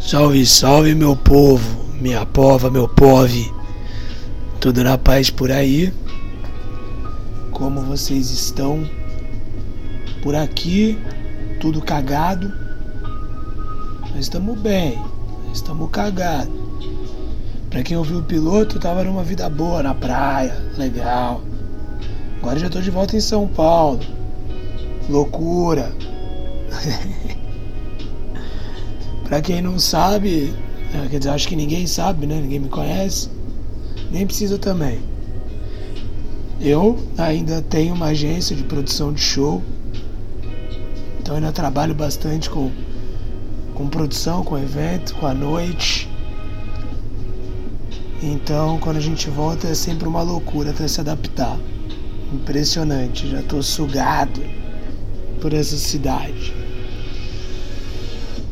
Salve, salve meu povo, minha pova, meu pove. Tudo na paz por aí? Como vocês estão? Por aqui, tudo cagado. Nós estamos bem, nós estamos cagados. Pra quem ouviu o piloto, tava numa vida boa na praia, legal. Agora já tô de volta em São Paulo. Loucura. Pra quem não sabe, é, quer dizer, acho que ninguém sabe, né? Ninguém me conhece. Nem precisa também. Eu ainda tenho uma agência de produção de show. Então ainda trabalho bastante com, com produção, com evento, com a noite. Então quando a gente volta é sempre uma loucura até se adaptar. Impressionante, já tô sugado por essa cidade.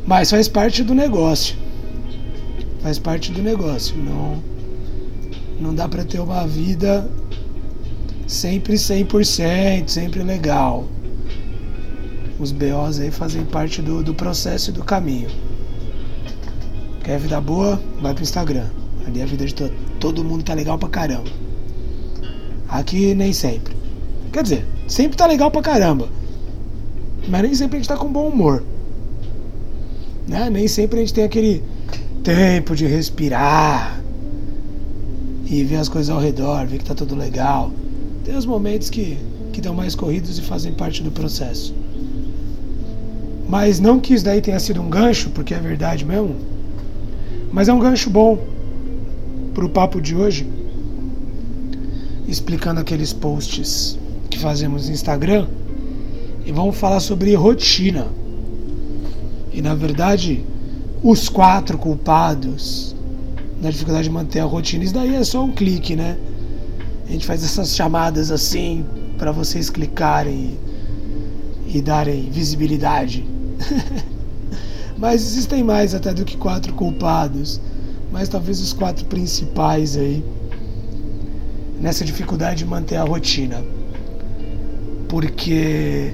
Mas faz parte do negócio. Faz parte do negócio. Não, não dá para ter uma vida sempre 100%, sempre legal. Os BOs aí fazem parte do, do processo e do caminho. Quer vida boa? Vai pro Instagram. Ali a vida de to todo mundo tá legal pra caramba. Aqui nem sempre. Quer dizer, sempre tá legal pra caramba. Mas nem sempre a gente tá com bom humor. Né? Nem sempre a gente tem aquele tempo de respirar e ver as coisas ao redor, ver que tá tudo legal. Tem os momentos que, que dão mais corridos e fazem parte do processo. Mas não que isso daí tenha sido um gancho, porque é verdade mesmo. Mas é um gancho bom para o papo de hoje, explicando aqueles posts que fazemos no Instagram. E vamos falar sobre rotina. E na verdade, os quatro culpados da dificuldade de manter a rotina, isso daí é só um clique, né? A gente faz essas chamadas assim para vocês clicarem e, e darem visibilidade. Mas existem mais até do que quatro culpados. Mas talvez os quatro principais aí nessa dificuldade de manter a rotina. Porque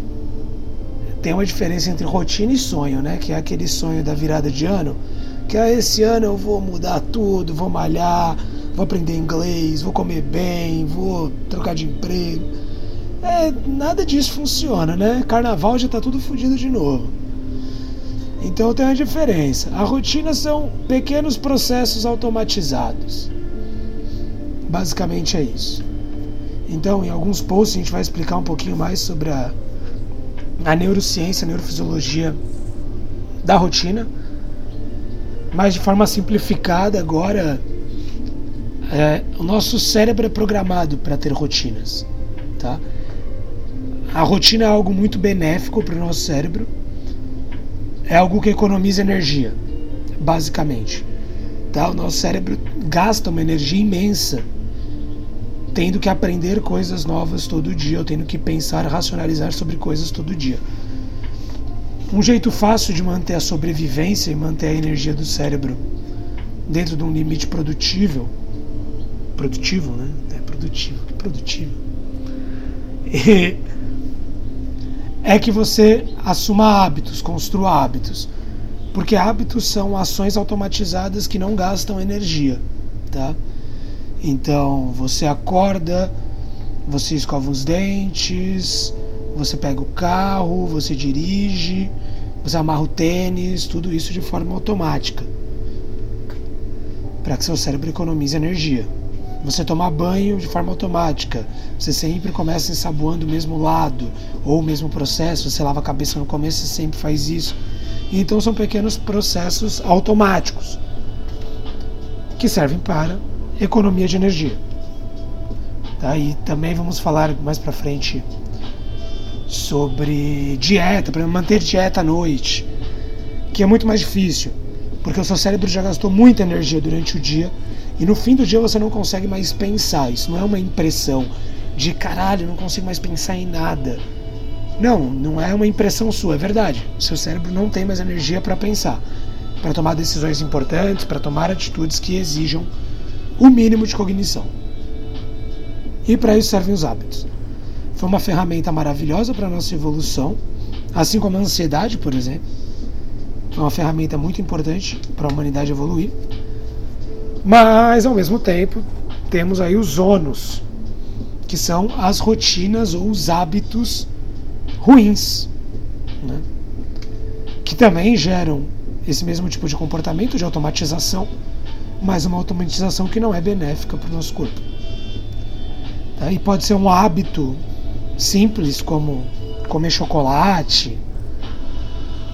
tem uma diferença entre rotina e sonho, né? Que é aquele sonho da virada de ano, que é esse ano eu vou mudar tudo, vou malhar, vou aprender inglês, vou comer bem, vou trocar de emprego. É, nada disso funciona, né? Carnaval já tá tudo fodido de novo. Então tem uma diferença. A rotina são pequenos processos automatizados. Basicamente é isso. Então, em alguns posts a gente vai explicar um pouquinho mais sobre a a neurociência, a neurofisiologia da rotina, mas de forma simplificada agora é, o nosso cérebro é programado para ter rotinas, tá? A rotina é algo muito benéfico para o nosso cérebro, é algo que economiza energia, basicamente. Tá? O nosso cérebro gasta uma energia imensa tendo que aprender coisas novas todo dia, ou tendo que pensar, racionalizar sobre coisas todo dia. Um jeito fácil de manter a sobrevivência e manter a energia do cérebro dentro de um limite produtível, produtivo, né? É produtivo, que produtivo. E é que você assuma hábitos, construa hábitos, porque hábitos são ações automatizadas que não gastam energia, tá? Então você acorda, você escova os dentes, você pega o carro, você dirige, você amarra o tênis, tudo isso de forma automática. Para que seu cérebro economize energia. Você tomar banho de forma automática. Você sempre começa ensaboando o mesmo lado ou o mesmo processo. Você lava a cabeça no começo, você sempre faz isso. Então são pequenos processos automáticos que servem para economia de energia. Tá? E também vamos falar mais para frente sobre dieta, para manter dieta à noite, que é muito mais difícil, porque o seu cérebro já gastou muita energia durante o dia e no fim do dia você não consegue mais pensar. Isso não é uma impressão de caralho, não consigo mais pensar em nada. Não, não é uma impressão sua, é verdade. O seu cérebro não tem mais energia para pensar, para tomar decisões importantes, para tomar atitudes que exijam o mínimo de cognição. E para isso servem os hábitos. Foi uma ferramenta maravilhosa para a nossa evolução, assim como a ansiedade, por exemplo, foi uma ferramenta muito importante para a humanidade evoluir. Mas, ao mesmo tempo, temos aí os ônus, que são as rotinas ou os hábitos ruins, né? que também geram esse mesmo tipo de comportamento de automatização, mas uma automatização que não é benéfica para o nosso corpo. Tá? E pode ser um hábito simples, como comer chocolate,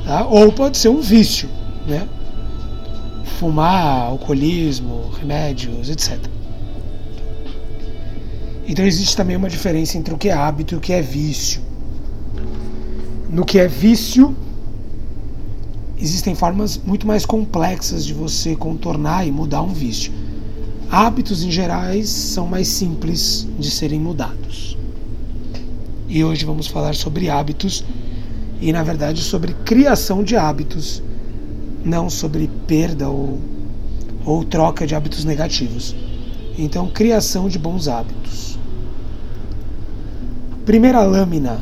tá? ou pode ser um vício, né? fumar, alcoolismo, remédios, etc. Então existe também uma diferença entre o que é hábito e o que é vício. No que é vício, existem formas muito mais complexas de você contornar e mudar um vício. Hábitos em gerais são mais simples de serem mudados. E hoje vamos falar sobre hábitos e, na verdade, sobre criação de hábitos, não sobre perda ou, ou troca de hábitos negativos. Então, criação de bons hábitos. Primeira lâmina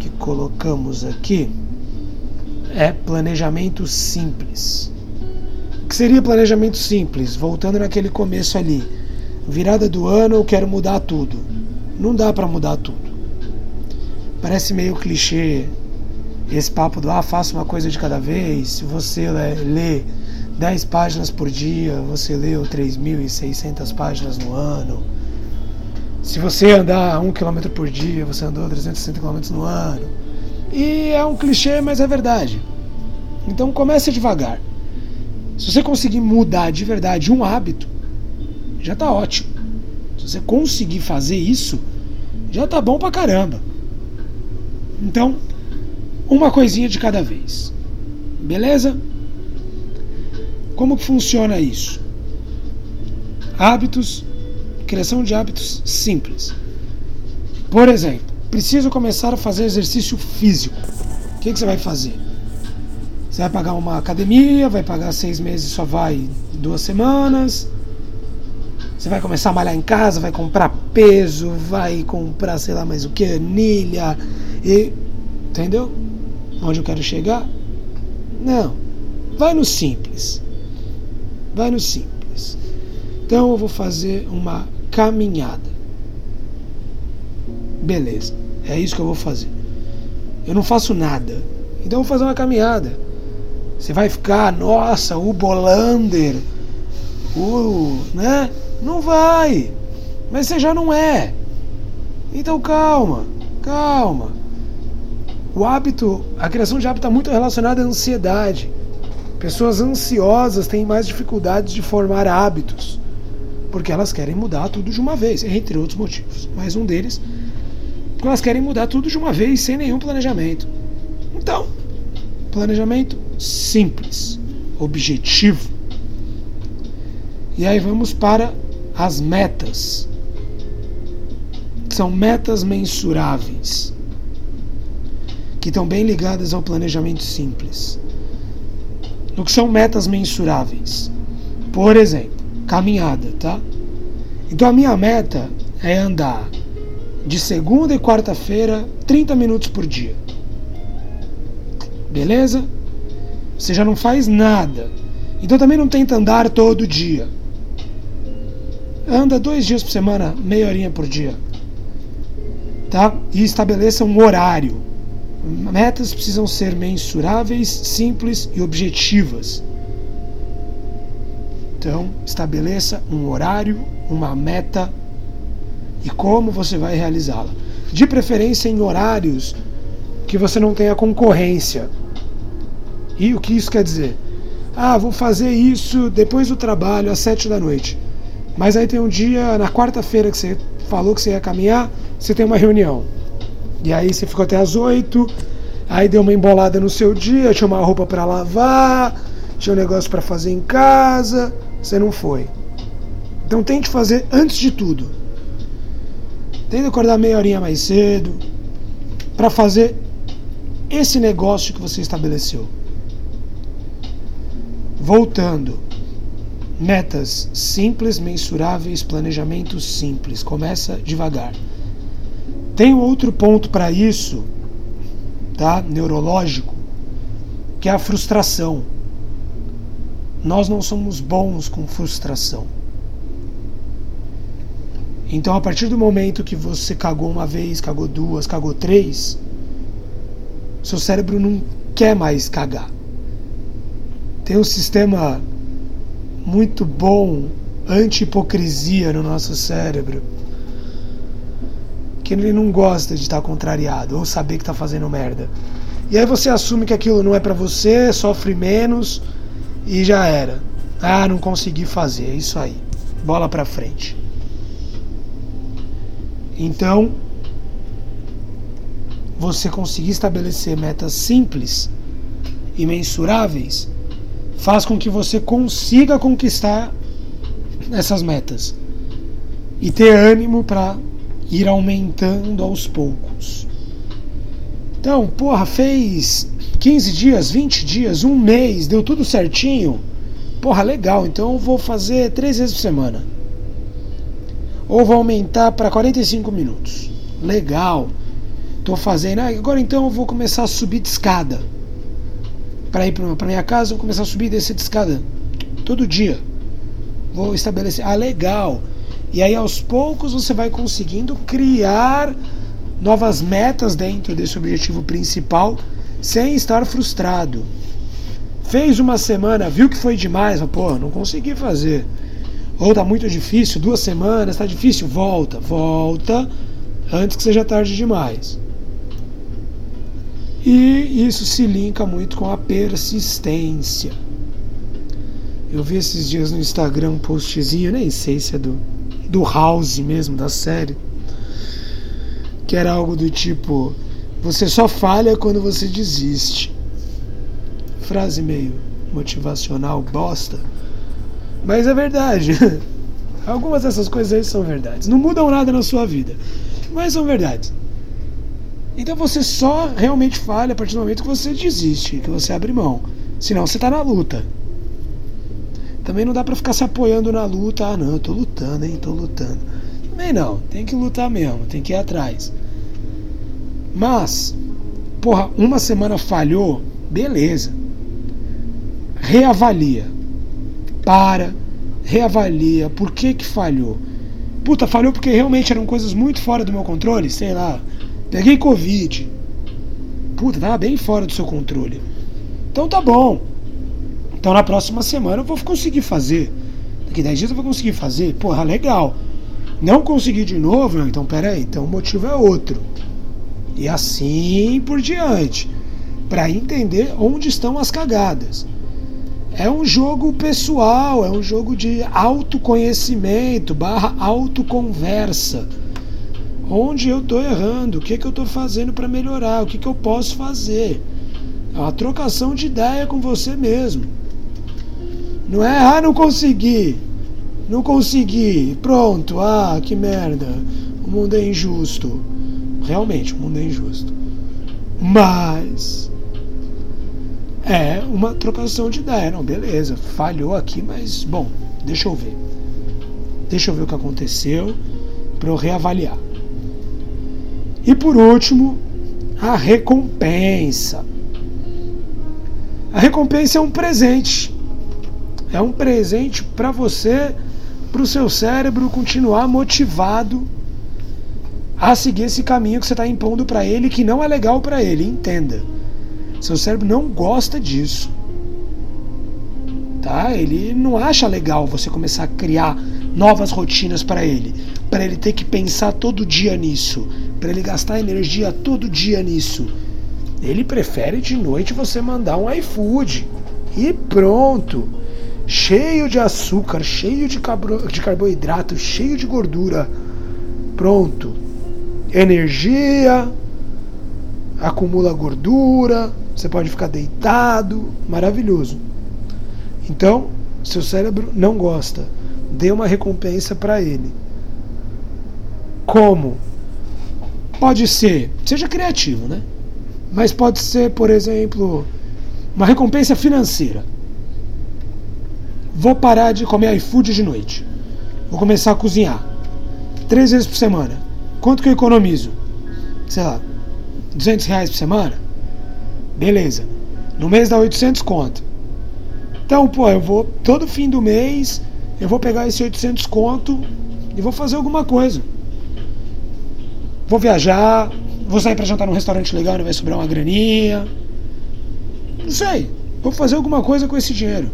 que colocamos aqui é planejamento simples. O que seria planejamento simples? Voltando naquele começo ali. Virada do ano, eu quero mudar tudo. Não dá para mudar tudo. Parece meio clichê esse papo do ah, faça uma coisa de cada vez. Se você lê 10 páginas por dia, você leu 3.600 páginas no ano. Se você andar 1 km por dia, você andou 360 km no ano. E é um clichê, mas é verdade. Então comece devagar. Se você conseguir mudar de verdade um hábito, já está ótimo. Se você conseguir fazer isso, já está bom pra caramba. Então, uma coisinha de cada vez. Beleza? Como que funciona isso? Hábitos criação de hábitos simples. Por exemplo, preciso começar a fazer exercício físico. O que, que você vai fazer? Você vai pagar uma academia, vai pagar seis meses, só vai duas semanas. Você vai começar a malhar em casa, vai comprar peso, vai comprar sei lá mais o que, anilha. E. Entendeu? Onde eu quero chegar? Não. Vai no simples. Vai no simples. Então eu vou fazer uma caminhada. Beleza, é isso que eu vou fazer. Eu não faço nada, então eu vou fazer uma caminhada. Você vai ficar, nossa, o Bolander, o. né? Não vai, mas você já não é. Então calma, calma. O hábito, a criação de hábito está muito relacionada à ansiedade. Pessoas ansiosas têm mais dificuldades de formar hábitos porque elas querem mudar tudo de uma vez, entre outros motivos. Mas um deles, elas querem mudar tudo de uma vez sem nenhum planejamento. Então, planejamento simples, objetivo. E aí vamos para as metas. São metas mensuráveis, que estão bem ligadas ao planejamento simples. No que são metas mensuráveis? Por exemplo, caminhada, tá? Então a minha meta é andar de segunda e quarta-feira 30 minutos por dia. Beleza? Você já não faz nada. Então também não tenta andar todo dia. Anda dois dias por semana, meia horinha por dia. Tá? E estabeleça um horário. Metas precisam ser mensuráveis, simples e objetivas. Então, estabeleça um horário, uma meta e como você vai realizá-la. De preferência em horários que você não tenha concorrência. E o que isso quer dizer? Ah, vou fazer isso depois do trabalho, às sete da noite. Mas aí tem um dia, na quarta-feira, que você falou que você ia caminhar, você tem uma reunião. E aí você ficou até às oito, aí deu uma embolada no seu dia, tinha uma roupa para lavar, tinha um negócio para fazer em casa você não foi. Então tente fazer antes de tudo. Tente acordar meia horinha mais cedo para fazer esse negócio que você estabeleceu. Voltando. Metas simples, mensuráveis, planejamento simples. Começa devagar. Tem outro ponto para isso, tá? Neurológico, que é a frustração. nós não somos bons com frustração. Então, a partir do momento que você cagou uma vez, cagou duas, cagou três, seu cérebro não quer mais cagar. Tem um sistema muito bom anti-hipocrisia no nosso cérebro que ele não gosta de estar contrariado ou saber que está fazendo merda. E aí você assume que aquilo não é para você, sofre menos e já era. Ah, não consegui fazer, é isso aí. Bola para frente. Então, você conseguir estabelecer metas simples e mensuráveis faz com que você consiga conquistar essas metas e ter ânimo para ir aumentando aos poucos. Então, porra, fez 15 dias, 20 dias, um mês, deu tudo certinho. Porra, legal, então eu vou fazer três vezes por semana. Ou vou aumentar para 45 minutos. Legal. Tô fazendo. Ah, agora então eu vou começar a subir de escada. Para ir para minha casa, eu vou começar a subir e descer de escada. Todo dia. Vou estabelecer. Ah, legal. E aí aos poucos você vai conseguindo criar novas metas dentro desse objetivo principal sem estar frustrado. Fez uma semana, viu que foi demais, pô, não consegui fazer. Ou tá muito difícil, duas semanas, tá difícil, volta, volta antes que seja tarde demais. E isso se linka muito com a persistência. Eu vi esses dias no Instagram um postzinho, nem sei se é do, do House mesmo, da série que era algo do tipo: você só falha quando você desiste. Frase meio motivacional, bosta. Mas é verdade. Algumas dessas coisas aí são verdades. Não mudam nada na sua vida, mas são verdades. Então você só realmente falha a partir do momento que você desiste, que você abre mão. Senão você está na luta. Também não dá para ficar se apoiando na luta. Ah, não, eu tô lutando, hein, tô lutando. Também não, tem que lutar mesmo, tem que ir atrás. Mas, porra, uma semana falhou, beleza. Reavalia. Para, reavalia. Por que que falhou? Puta, falhou porque realmente eram coisas muito fora do meu controle, sei lá. Peguei Covid. Puta, tava bem fora do seu controle. Então tá bom. Então na próxima semana eu vou conseguir fazer. Daqui 10 dias eu vou conseguir fazer. Porra, legal. Não consegui de novo? Então peraí. Então o motivo é outro e assim por diante, para entender onde estão as cagadas. É um jogo pessoal, é um jogo de autoconhecimento barra autoconversa. Onde eu estou errando, o que, que eu estou fazendo para melhorar, o que, que eu posso fazer. É uma trocação de ideia com você mesmo. Não é, ah, não consegui. Não consegui. Pronto, ah, que merda. O mundo é injusto. Realmente, o mundo é injusto. Mas é uma trocação de ideia. Não, beleza, falhou aqui, mas bom, deixa eu ver. Deixa eu ver o que aconteceu para eu reavaliar. E por último, a recompensa. A recompensa é um presente. É um presente para você, para o seu cérebro continuar motivado a seguir esse caminho que você está impondo para ele que não é legal para ele. Entenda. Seu cérebro não gosta disso. Tá? Ele não acha legal você começar a criar novas rotinas para ele, para ele ter que pensar todo dia nisso, para ele gastar energia todo dia nisso. Ele prefere de noite você mandar um iFood e pronto. Cheio de açúcar, cheio de, de carboidrato, cheio de gordura. Pronto energia, acumula gordura, você pode ficar deitado, maravilhoso. Então, seu cérebro não gosta. Dê uma recompensa para ele. Como? Pode ser, seja criativo, né? Mas pode ser, por exemplo, uma recompensa financeira. Vou parar de comer iFood de noite. Vou começar a cozinhar. Três vezes por semana. Quanto que eu economizo? Sei lá, 200 reais por semana? Beleza. No mês dá 800 conto. Então, pô, eu vou todo fim do mês, eu vou pegar esse 800 conto e vou fazer alguma coisa. Vou viajar, vou sair para jantar num restaurante legal e vai sobrar uma graninha. Não sei, vou fazer alguma coisa com esse dinheiro.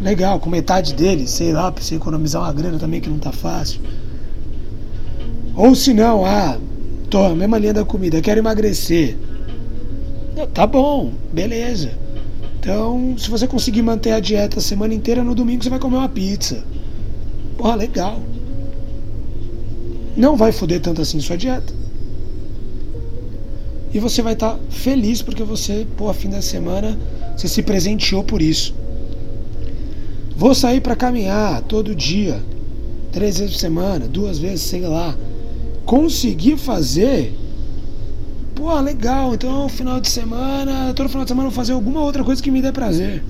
Legal, com metade dele, sei lá, pra você economizar uma grana também que não tá fácil. Ou se não, ah, tô mesma linha da comida, quero emagrecer. Tá bom, beleza. Então, se você conseguir manter a dieta a semana inteira, no domingo você vai comer uma pizza. Porra, legal. Não vai foder tanto assim sua dieta. E você vai estar tá feliz porque você, pô, fim da semana, você se presenteou por isso. Vou sair para caminhar todo dia, três vezes por semana, duas vezes, sei lá conseguir fazer, pô, legal, então final de semana, todo final de semana eu vou fazer alguma outra coisa que me dê prazer.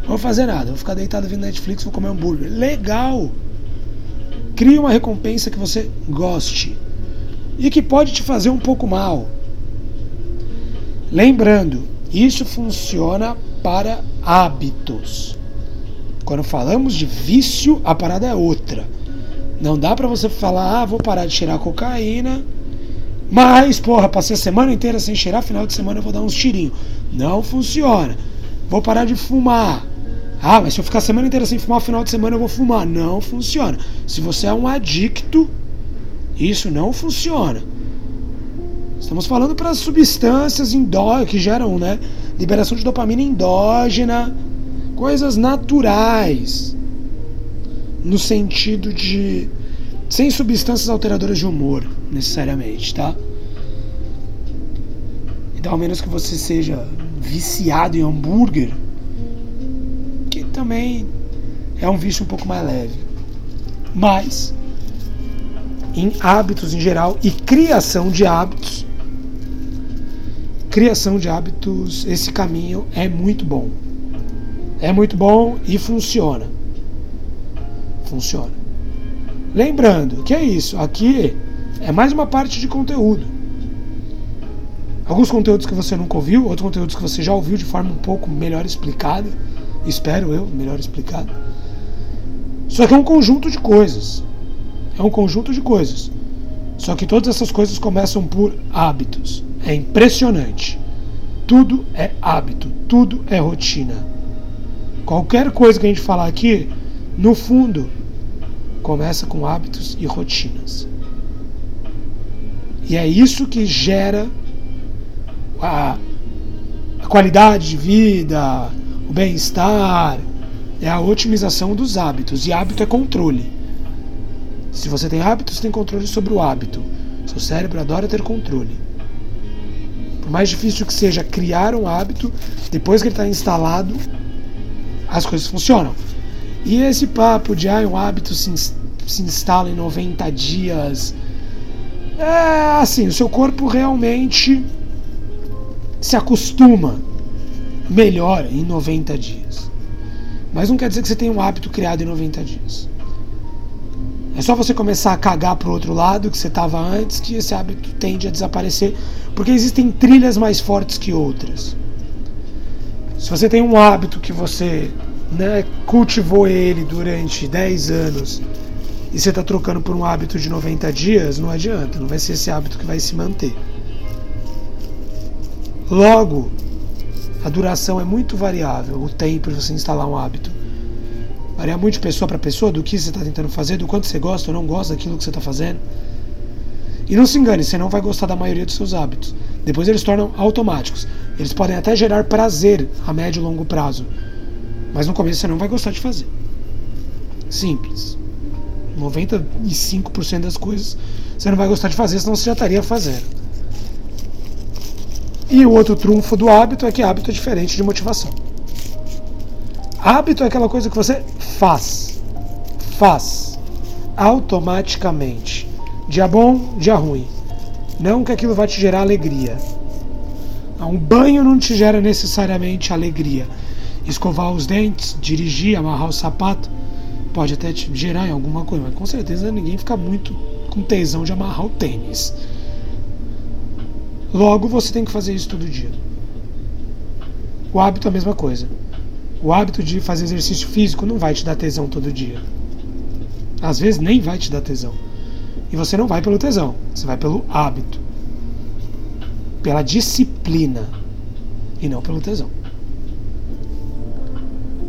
Não vou fazer nada, vou ficar deitado vendo Netflix, vou comer hambúrguer. Legal! Crie uma recompensa que você goste e que pode te fazer um pouco mal. Lembrando, isso funciona para hábitos. Quando falamos de vício, a parada é outra. Não dá para você falar, ah, vou parar de cheirar cocaína, mas, porra, passei a semana inteira sem cheirar, final de semana eu vou dar uns tirinhos. Não funciona. Vou parar de fumar. Ah, mas se eu ficar a semana inteira sem fumar, final de semana eu vou fumar. Não funciona. Se você é um adicto, isso não funciona. Estamos falando para substâncias endó que geram, né, liberação de dopamina endógena, coisas naturais no sentido de sem substâncias alteradoras de humor, necessariamente, tá? Então, ao menos que você seja viciado em hambúrguer, que também é um vício um pouco mais leve. Mas, em hábitos em geral e criação de hábitos, criação de hábitos, esse caminho é muito bom. É muito bom e funciona funciona. Lembrando que é isso, aqui é mais uma parte de conteúdo. Alguns conteúdos que você nunca ouviu, outros conteúdos que você já ouviu de forma um pouco melhor explicada, espero eu, melhor explicada. Só que é um conjunto de coisas. É um conjunto de coisas. Só que todas essas coisas começam por hábitos. É impressionante. Tudo é hábito, tudo é rotina. Qualquer coisa que a gente falar aqui, no fundo, começa com hábitos e rotinas. E é isso que gera a, a qualidade de vida, o bem-estar, é a otimização dos hábitos. E hábito é controle. Se você tem hábitos, tem controle sobre o hábito. Seu cérebro adora ter controle. Por mais difícil que seja criar um hábito, depois que ele está instalado, as coisas funcionam. E esse papo de ah, um hábito se se instala em 90 dias. É assim, o seu corpo realmente se acostuma melhor em 90 dias. Mas não quer dizer que você tenha um hábito criado em 90 dias. É só você começar a cagar pro outro lado que você estava antes que esse hábito tende a desaparecer, porque existem trilhas mais fortes que outras. Se você tem um hábito que você né, cultivou ele durante 10 anos e você está trocando por um hábito de 90 dias, não adianta, não vai ser esse hábito que vai se manter. Logo, a duração é muito variável, o tempo de você instalar um hábito. Varia muito de pessoa para pessoa, do que você está tentando fazer, do quanto você gosta ou não gosta daquilo que você está fazendo. E não se engane, você não vai gostar da maioria dos seus hábitos. Depois eles tornam automáticos. Eles podem até gerar prazer a médio e longo prazo. Mas no começo você não vai gostar de fazer. Simples. 95% das coisas você não vai gostar de fazer, senão você já estaria fazendo. E o outro trunfo do hábito é que hábito é diferente de motivação. Hábito é aquela coisa que você faz. Faz. Automaticamente. Dia bom, dia ruim. Não que aquilo vai te gerar alegria. Um banho não te gera necessariamente alegria. Escovar os dentes, dirigir, amarrar o sapato pode até te gerar em alguma coisa, mas com certeza ninguém fica muito com tesão de amarrar o tênis. Logo, você tem que fazer isso todo dia. O hábito é a mesma coisa. O hábito de fazer exercício físico não vai te dar tesão todo dia. Às vezes nem vai te dar tesão. E você não vai pelo tesão, você vai pelo hábito. Pela disciplina. E não pelo tesão.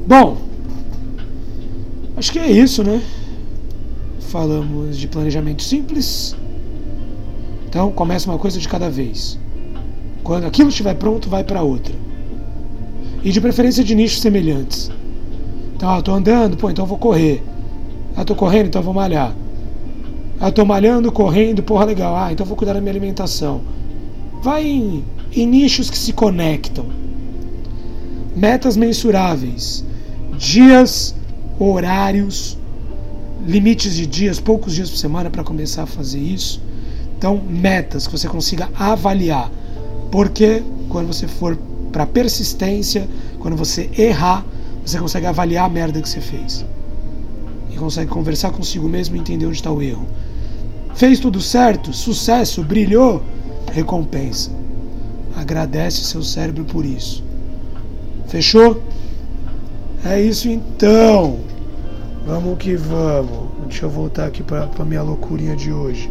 Bom, acho que é isso, né? Falamos de planejamento simples. Então, começa uma coisa de cada vez. Quando aquilo estiver pronto, vai para outra. E de preferência de nichos semelhantes. Então, ah, tô andando, pô, então vou correr. Ah, tô correndo, então vou malhar. Ah, tô malhando, correndo, porra, legal. Ah, então vou cuidar da minha alimentação. Vai em, em nichos que se conectam. Metas mensuráveis. Dias, horários, limites de dias, poucos dias por semana para começar a fazer isso. Então, metas que você consiga avaliar. Porque quando você for para persistência, quando você errar, você consegue avaliar a merda que você fez. E consegue conversar consigo mesmo e entender onde está o erro. Fez tudo certo, sucesso, brilhou, recompensa. Agradece seu cérebro por isso. Fechou? É isso então. Vamos que vamos. Deixa eu voltar aqui para minha loucurinha de hoje.